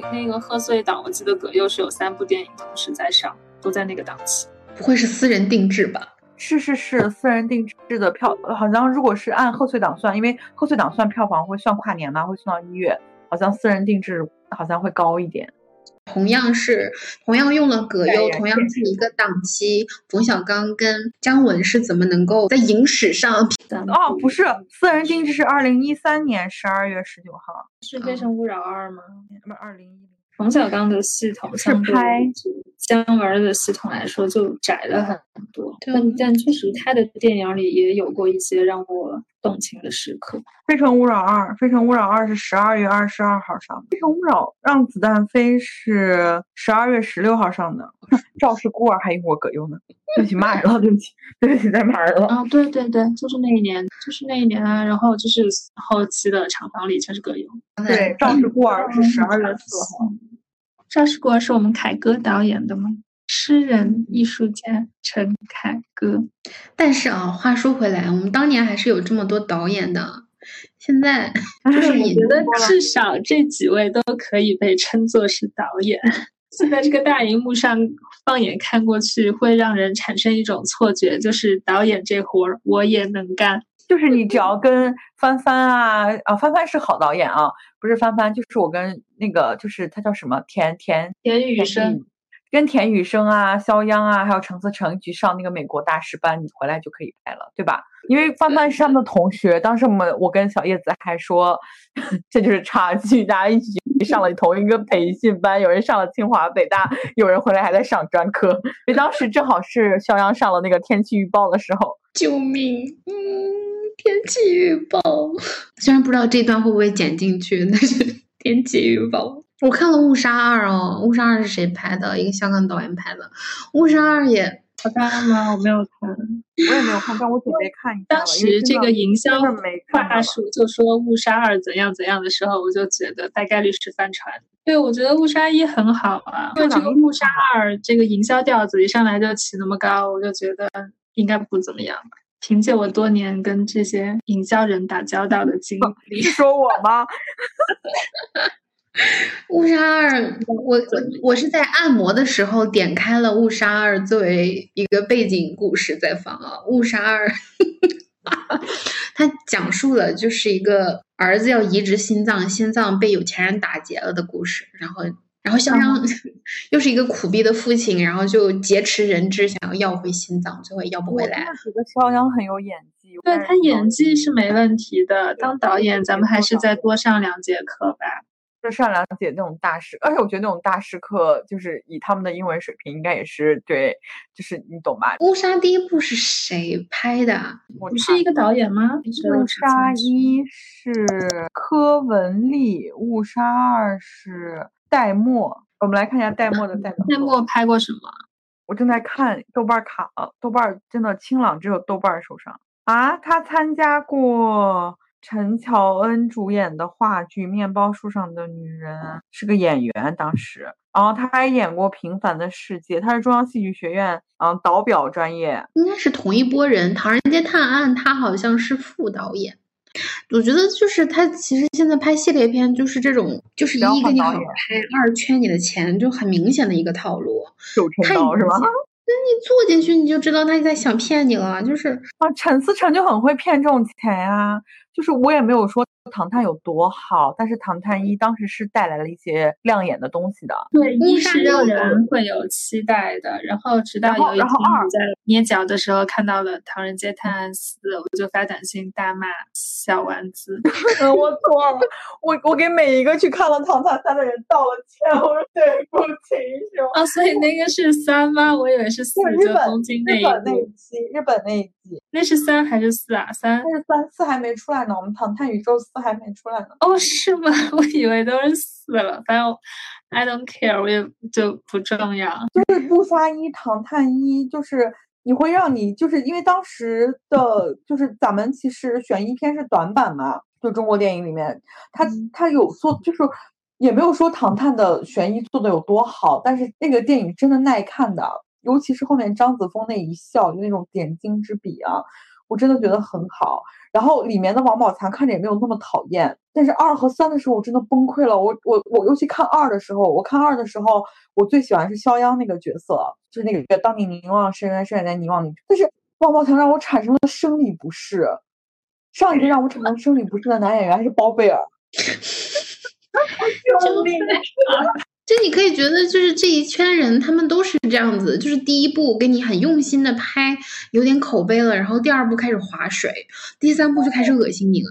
那那个贺岁档，我记得葛优是有三部电影同时在上，都在那个档期。不会是私人定制吧？是是是，私人定制的票，好像如果是按贺岁档算，因为贺岁档算票房会算跨年嘛，会算到一月，好像私人定制好像会高一点。同样是同样用了葛优，同样是一个档期，冯小刚跟姜文是怎么能够在影史上？哦，不是，私人定制是二零一三年十二月十九号，是《非诚勿扰二》吗？不是二零一。冯小刚的系统是拍姜文的系统来说就窄了很多，但但确实他的电影里也有过一些让我动情的时刻。《非诚勿扰二》，《非诚勿扰二》是十二月二十二号上，《非诚勿扰让子弹飞》是十二月十六号上的，《赵氏孤儿》还用我葛优呢。对不起，骂人了，对不起，对不起，再骂人了。啊，对对对，就是那一年，就是那一年啊。然后就是后期的厂房里全是葛优。对，《赵氏孤儿》是十二月四号。赵氏孤儿是我们凯歌导演的吗？诗人艺术家陈凯歌。但是啊，话说回来，我们当年还是有这么多导演的。现在 就是我觉得至少这几位都可以被称作是导演。现在这个大荧幕上放眼看过去，会让人产生一种错觉，就是导演这活儿我也能干。就是你只要跟帆帆啊啊，帆帆是好导演啊，不是帆帆，就是我跟那个，就是他叫什么田田田雨生，跟田雨生啊、肖央啊，还有陈思诚一起上那个美国大师班，你回来就可以拍了，对吧？因为范范是他们的同学，当时我们我跟小叶子还说，这就是差距，大家一起上了 同一个培训班，有人上了清华北大，有人回来还在上专科，因为当时正好是肖央上了那个天气预报的时候，救命，嗯。天气预报，虽然不知道这段会不会剪进去，但是天气预报。我看了《误杀二》哦，《误杀二》是谁拍的？一个香港导演拍的，《误杀二》也好看吗？我没有看，我也没有看，但我准备 看一下。当时这个营销话术就说《误杀二》怎样怎样的时候，我就觉得大概率是翻船。对，我觉得《误杀一》很好啊，因为这个《误杀二》这个营销调子一上来就起那么高，我就觉得应该不怎么样吧。凭借我多年跟这些营销人打交道的经历，你说我吗？误杀二，我我我是在按摩的时候点开了误杀二作为一个背景故事在放啊。误杀二，他讲述了就是一个儿子要移植心脏，心脏被有钱人打劫了的故事，然后。然后肖央 又是一个苦逼的父亲，然后就劫持人质，想要要回心脏，最后要不回来。我觉得肖央很有演技，对他演技是没问题的。当导演，咱们还是再多上两节课吧。就上两节那种大师，而且我觉得那种大师课，就是以他们的英文水平，应该也是对，就是你懂吧？乌沙第一部是谁拍的？不是一个导演吗？误杀一是柯文丽，误杀二是。戴墨，我们来看一下戴墨的代表。戴墨拍过什么？我正在看豆瓣卡了，豆瓣真的清朗，只有豆瓣手上啊。他参加过陈乔恩主演的话剧《面包树上的女人》，是个演员。当时，然后他还演过《平凡的世界》，他是中央戏剧学院嗯导表专业，应该是同一波人。《唐人街探案》他好像是副导演。我觉得就是他其实现在拍系列片就是这种，就是一给你好拍，二圈你的钱，就很明显的一个套路。太刀是吧？那你坐进去你就知道他在想骗你了，就是啊，陈思诚就很会骗这种钱呀。就是我也没有说唐探有多好，但是唐探一当时是带来了一些亮眼的东西的。对，一是让人会有期待的，然后直到有一天在捏脚的时候看到了《唐人街探案四》，我就发短信大骂小丸子。嗯，我错了，我我给每一个去看了《唐探三》的人道了歉，我说对不起，是吗？啊，所以那个是三吗？我以为是四，就东京那一季，日本那一季，那是三还是四啊？三，那是三，四还没出来呢。我们《唐探宇宙四》还没出来呢。哦，是吗？我以为都是四了。反正 I don't care，我也就不重要。就是《不刷一》《唐探一》，就是你会让你，就是因为当时的，就是咱们其实悬疑片是短板嘛，就中国电影里面，它它有做，就是也没有说唐探的悬疑做的有多好，但是那个电影真的耐看的，尤其是后面张子枫那一笑，就那种点睛之笔啊。我真的觉得很好。然后里面的王宝强看着也没有那么讨厌，但是二和三的时候我真的崩溃了。我我我尤其看二的时候，我看二的时候，我最喜欢是肖央那个角色，就是那个当你凝望深渊，深渊在凝望你。但是王宝强让我产生了生理不适。上一个让我产生生理不适的男演员还是包贝尔。救命！就你可以觉得，就是这一圈人，他们都是这样子。就是第一步给你很用心的拍，有点口碑了，然后第二步开始划水，第三步就开始恶心你了。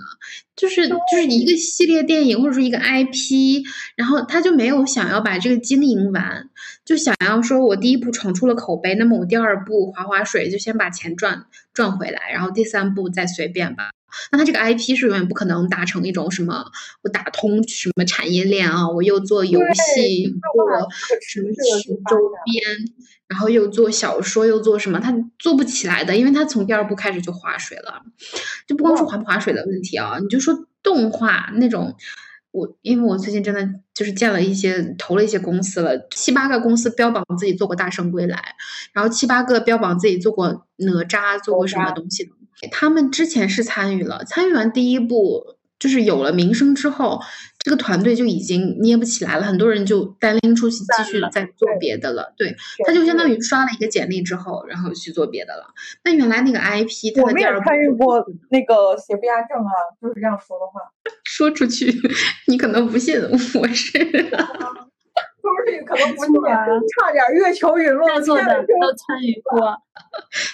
就是就是一个系列电影或者说一个 IP，然后他就没有想要把这个经营完，就想要说我第一步闯出了口碑，那么我第二步划划水，就先把钱赚赚回来，然后第三步再随便吧。那他这个 IP 是永远不可能达成一种什么，我打通什么产业链啊，我又做游戏，做什么周边，然后又做小说，又做什么，他做不起来的，因为他从第二部开始就划水了，就不光是划不划水的问题啊，你就说动画那种，我因为我最近真的就是见了一些投了一些公司了，七八个公司标榜自己做过《大圣归来》，然后七八个标榜自己做过哪吒，做过什么东西的。他们之前是参与了，参与完第一部，就是有了名声之后，这个团队就已经捏不起来了，很多人就单拎出去继续在做别的了。对，他就相当于刷了一个简历之后，然后去做别的了。那原来那个 IP，我们也参与过那个邪不压正啊，就是这样说的话，说出去 你可能不信，我是。出去可能不信差点月球陨落，在座的都参与过，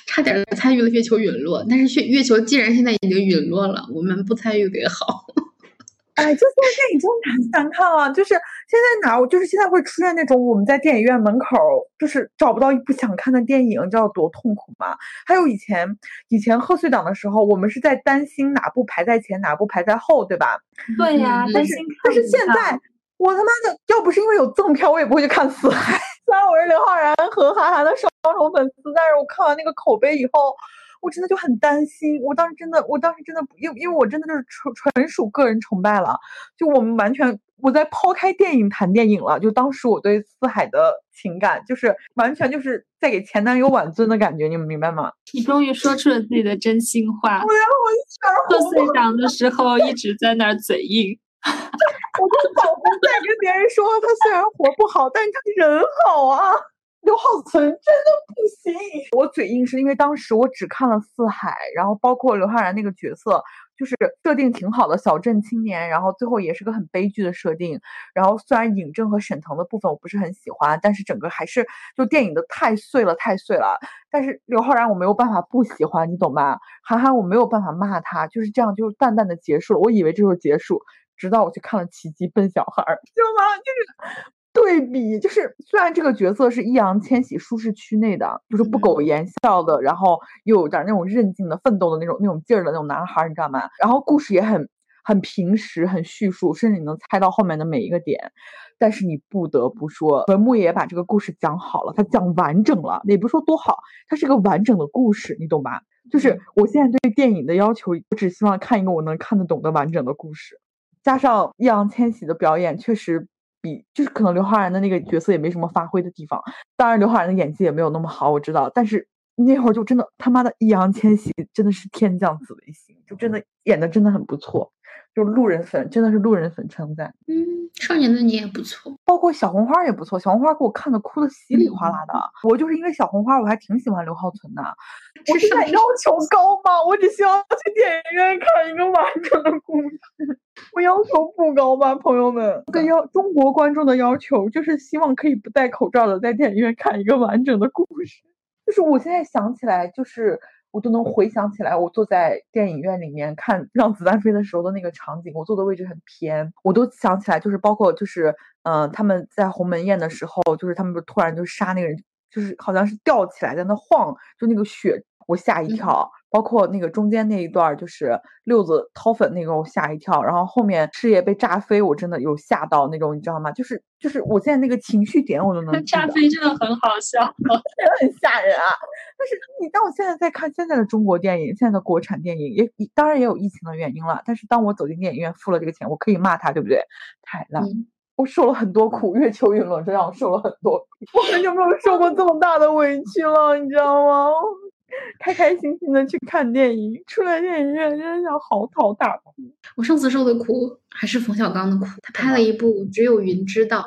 差点参与了月球陨落。但是月月球既然现在已经陨落了，我们不参与也好。哎，就现在电影真难难看啊！就是现在哪，就是现在会出现那种我们在电影院门口就是找不到一部想看的电影，你知道多痛苦吗？还有以前以前贺岁档的时候，我们是在担心哪部排在前，哪部排在后，对吧？对呀，但是但是现在。我他妈的要不是因为有赠票，我也不会去看《死海》。虽然我是刘昊然和韩寒的双重粉丝，但是我看完那个口碑以后，我真的就很担心。我当时真的，我当时真的，因因为我真的就是纯纯属个人崇拜了。就我们完全，我在抛开电影谈电影了。就当时我对《四海》的情感，就是完全就是在给前男友挽尊的感觉，你们明白吗？你终于说出了自己的真心话。我要，我贺岁档的时候一直在那儿嘴硬。我就仿佛在跟别人说，他虽然活不好，但是他人好啊。刘浩存真的不行。我嘴硬是因为当时我只看了《四海》，然后包括刘昊然那个角色，就是设定挺好的小镇青年，然后最后也是个很悲剧的设定。然后虽然尹正和沈腾的部分我不是很喜欢，但是整个还是就电影的太碎了，太碎了。但是刘昊然我没有办法不喜欢，你懂吗？韩寒我没有办法骂他，就是这样，就是淡淡的结束了。我以为这就是结束。直到我去看了《奇迹笨小孩》，知道吗？就是对比，就是虽然这个角色是易烊千玺舒适区内的，就是不苟言笑的，然后又有点那种韧劲的、奋斗的那种那种劲儿的那种男孩，你知道吗？然后故事也很很平实、很叙述，甚至你能猜到后面的每一个点。但是你不得不说，文牧野把这个故事讲好了，他讲完整了，也不说多好，它是个完整的故事，你懂吧？就是我现在对电影的要求，我只希望看一个我能看得懂的完整的故事。加上易烊千玺的表演，确实比就是可能刘昊然的那个角色也没什么发挥的地方。当然，刘昊然的演技也没有那么好，我知道。但是那会儿就真的他妈的易烊千玺真的是天降紫薇星，就真的演的真的很不错。就路人粉真的是路人粉称赞。嗯，少年的你也不错，包括小红花也不错。小红花给我看的哭的稀里哗啦的。我就是因为小红花，我还挺喜欢刘浩存的。我是在要求高吗？我只希望去电影院看一个完整的故事。我要求不高吧，朋友们。跟要中国观众的要求就是希望可以不戴口罩的在电影院看一个完整的故事。就是我现在想起来，就是我都能回想起来，我坐在电影院里面看《让子弹飞》的时候的那个场景。我坐的位置很偏，我都想起来，就是包括就是嗯，他们在鸿门宴的时候，就是他们不突然就杀那个人，就是好像是吊起来在那晃，就那个血，我吓一跳。包括那个中间那一段，就是六子掏粉那个，我吓一跳。然后后面事业被炸飞，我真的有吓到那种，你知道吗？就是就是我现在那个情绪点，我都能。炸飞真的很好笑，真 的很吓人啊！但是你当我现在在看现在的中国电影，现在的国产电影，也当然也有疫情的原因了。但是当我走进电影院付了这个钱，我可以骂他，对不对？太烂！我受了很多苦，月球陨落真让我受了很多苦，我很久没有受过这么大的委屈了，你知道吗？开开心心的去看电影，出来电影院真的想嚎啕大哭。我上次受的苦还是冯小刚的苦，他拍了一部《只有云知道》。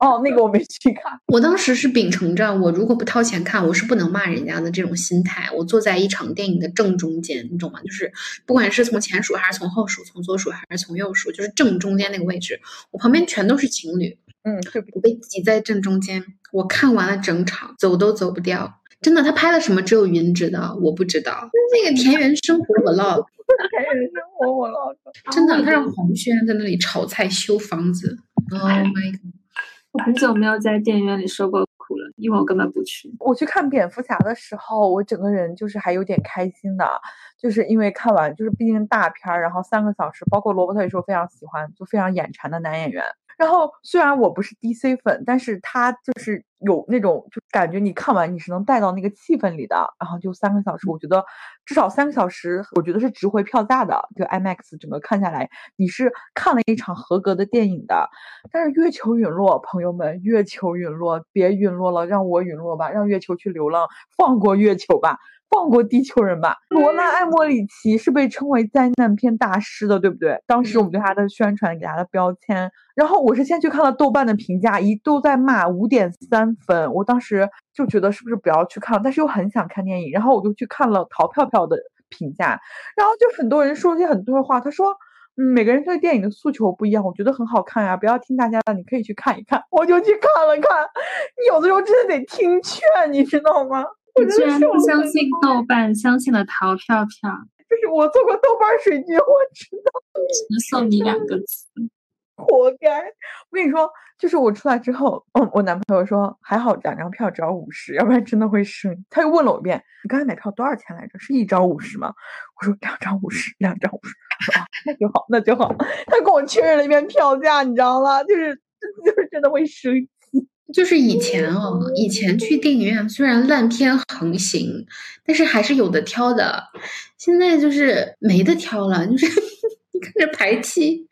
哦，那个我没去看。我当时是秉承着我如果不掏钱看，我是不能骂人家的这种心态。我坐在一场电影的正中间，你懂吗？就是不管是从前数还是从后数，从左数还是从右数，就是正中间那个位置。我旁边全都是情侣，嗯，我被挤在正中间。我看完了整场，走都走不掉。真的，他拍了什么？只有云知道，我不知道。那个田园生活我 log，田园生活我 log，真的，他让黄轩在那里炒菜修房子。Oh my god！我很久没有在电影院里受过苦了，因为我根本不去。我去看蝙蝠侠的时候，我整个人就是还有点开心的，就是因为看完，就是毕竟大片儿，然后三个小时，包括罗伯特也是我非常喜欢，就非常眼馋的男演员。然后虽然我不是 DC 粉，但是他就是有那种就感觉你看完你是能带到那个气氛里的。然后就三个小时，我觉得至少三个小时，我觉得是值回票价的。就 IMAX 整个看下来，你是看了一场合格的电影的。但是月球陨落，朋友们，月球陨落，别陨落了，让我陨落吧，让月球去流浪，放过月球吧。放过地球人吧！罗纳·艾莫里奇是被称为灾难片大师的，对不对？当时我们对他的宣传给他的标签。然后我是先去看了豆瓣的评价，一度在骂五点三分。我当时就觉得是不是不要去看，但是又很想看电影，然后我就去看了淘票票的评价。然后就很多人说一些很多的话，他说：“嗯，每个人对电影的诉求不一样，我觉得很好看呀，不要听大家的，你可以去看一看。”我就去看了看。你有的时候真的得听劝，你知道吗？我居然不相信豆瓣，相信了淘票票。就是我做过豆瓣水军，我知道。只能送你两个字，活该！我跟你说，就是我出来之后，嗯，我男朋友说还好两张票只要五十，要不然真的会生。他又问了我一遍：“你刚才买票多少钱来着？是一张五十吗？”我说：“两张五十，两张五十。”他说：“啊，那就好，那就好。”他跟我确认了一遍票价，你知道吗？就是，就是真的会生。就是以前哦，以前去电影院虽然烂片横行，但是还是有的挑的。现在就是没得挑了，就是 你看这排期，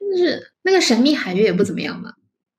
就是那个《神秘海域》也不怎么样嘛。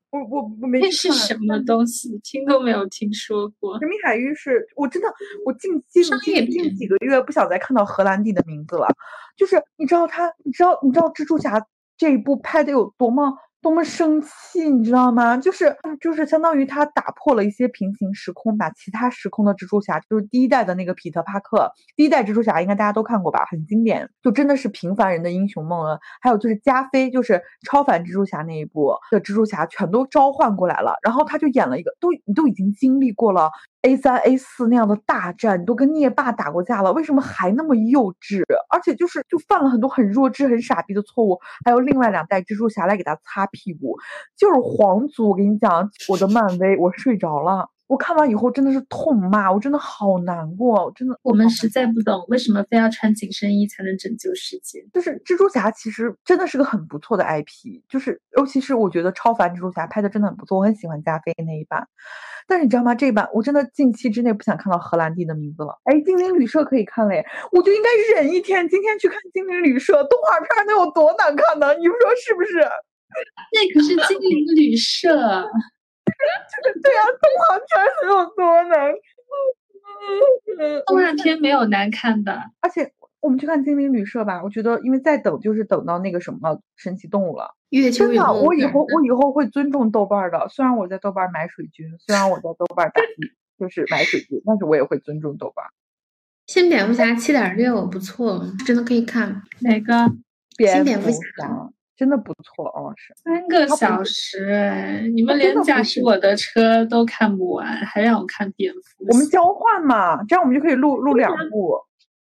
我我我没那是什么东西，听都没有听说过。《神秘海域》是我真的，我近近近近几个月不想再看到荷兰弟的名字了。就是你知道他，你知道你知道蜘蛛侠这一部拍的有多么。多么生气，你知道吗？就是就是相当于他打破了一些平行时空，把其他时空的蜘蛛侠，就是第一代的那个彼得帕克，第一代蜘蛛侠应该大家都看过吧，很经典，就真的是平凡人的英雄梦啊。还有就是加菲，就是超凡蜘蛛侠那一部的蜘蛛侠，全都召唤过来了，然后他就演了一个，都你都已经经历过了。A 三 A 四那样的大战，你都跟灭霸打过架了，为什么还那么幼稚？而且就是就犯了很多很弱智、很傻逼的错误。还有另外两代蜘蛛侠来给他擦屁股，就是皇族。我跟你讲，我的漫威，我睡着了。我看完以后真的是痛骂，我真的好难过，真的。我们实在不懂为什么非要穿紧身衣才能拯救世界。就是蜘蛛侠其实真的是个很不错的 IP，就是尤其是我觉得超凡蜘蛛侠拍的真的很不错，我很喜欢加菲那一版。但是你知道吗？这一版我真的近期之内不想看到荷兰弟的名字了。哎，精灵旅社可以看嘞，我就应该忍一天，今天去看精灵旅社。动画片能有多难看呢？你们说是不是？那可是精灵旅社。对啊，动画片能有多难看？动画片没有难看的。而且我们去看精灵旅社吧，我觉得因为再等就是等到那个什么神奇动物了。真的，我以后我以后会尊重豆瓣的。虽然我在豆瓣买水军，虽然我在豆瓣打就是买水军，但是我也会尊重豆瓣。新蝙蝠侠七点六不错，真的可以看。哪个？新蝙蝠侠真的不错哦，是三个小时，你们连驾驶我的车都看不完，还让我看蝙蝠。我们交换嘛，这样我们就可以录录两部。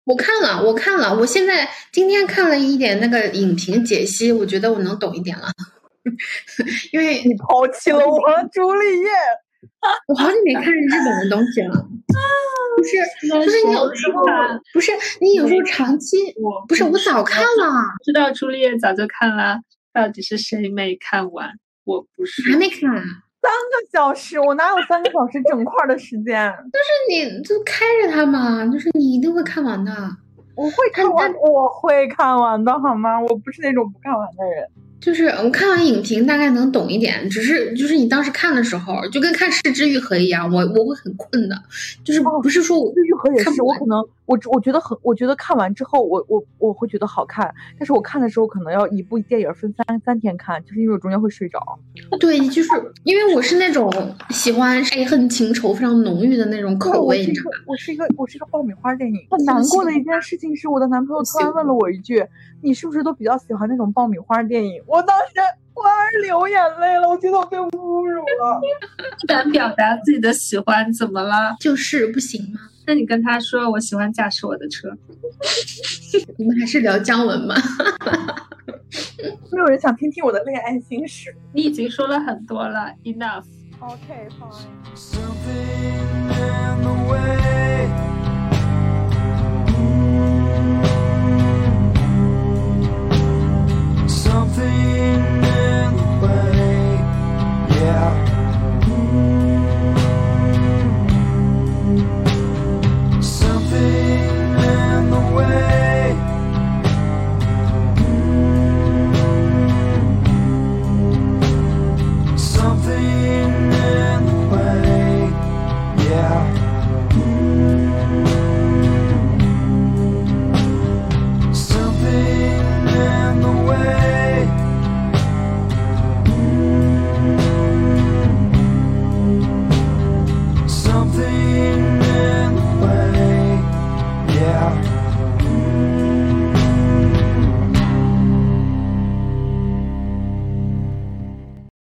我看了，我看了，我现在今天看了一点那个影评解析，我觉得我能懂一点了。因为你抛弃了我，朱丽叶。我好久没看日本的东西了。不是，就是你有时候，不是你有时候长期，我不是我早看了。知道朱丽叶早就看了，到底是谁没看完？我不是，还没看。三个小时，我哪有三个小时整块的时间？就是你就开着它嘛，就是你一定会看完的。我会看完，我会看完的，好吗？我不是那种不看完的人。就是我看完影评大概能懂一点，只是就是你当时看的时候，就跟看《失之愈合》一样，我我会很困的。就是不是说我河也是，我可能我我觉得很，我觉得看完之后，我我我会觉得好看，但是我看的时候可能要一部电影分三三天看，就是因为我中间会睡着。对，就是因为我是那种喜欢爱恨情仇非常浓郁的那种口味，你知道吗？我是一个我是一个爆米花电影。很难过的一件事情是，我的男朋友突然问了我一句：“你是不是都比较喜欢那种爆米花电影？”我当时。我还是流眼泪了，我觉得我被侮辱了。不 敢表达自己的喜欢，怎么了？就是不行吗？那你跟他说，我喜欢驾驶我的车。你们还是聊姜文吧？没有人想听听我的恋爱心事。你已经说了很多了，enough。OK fine。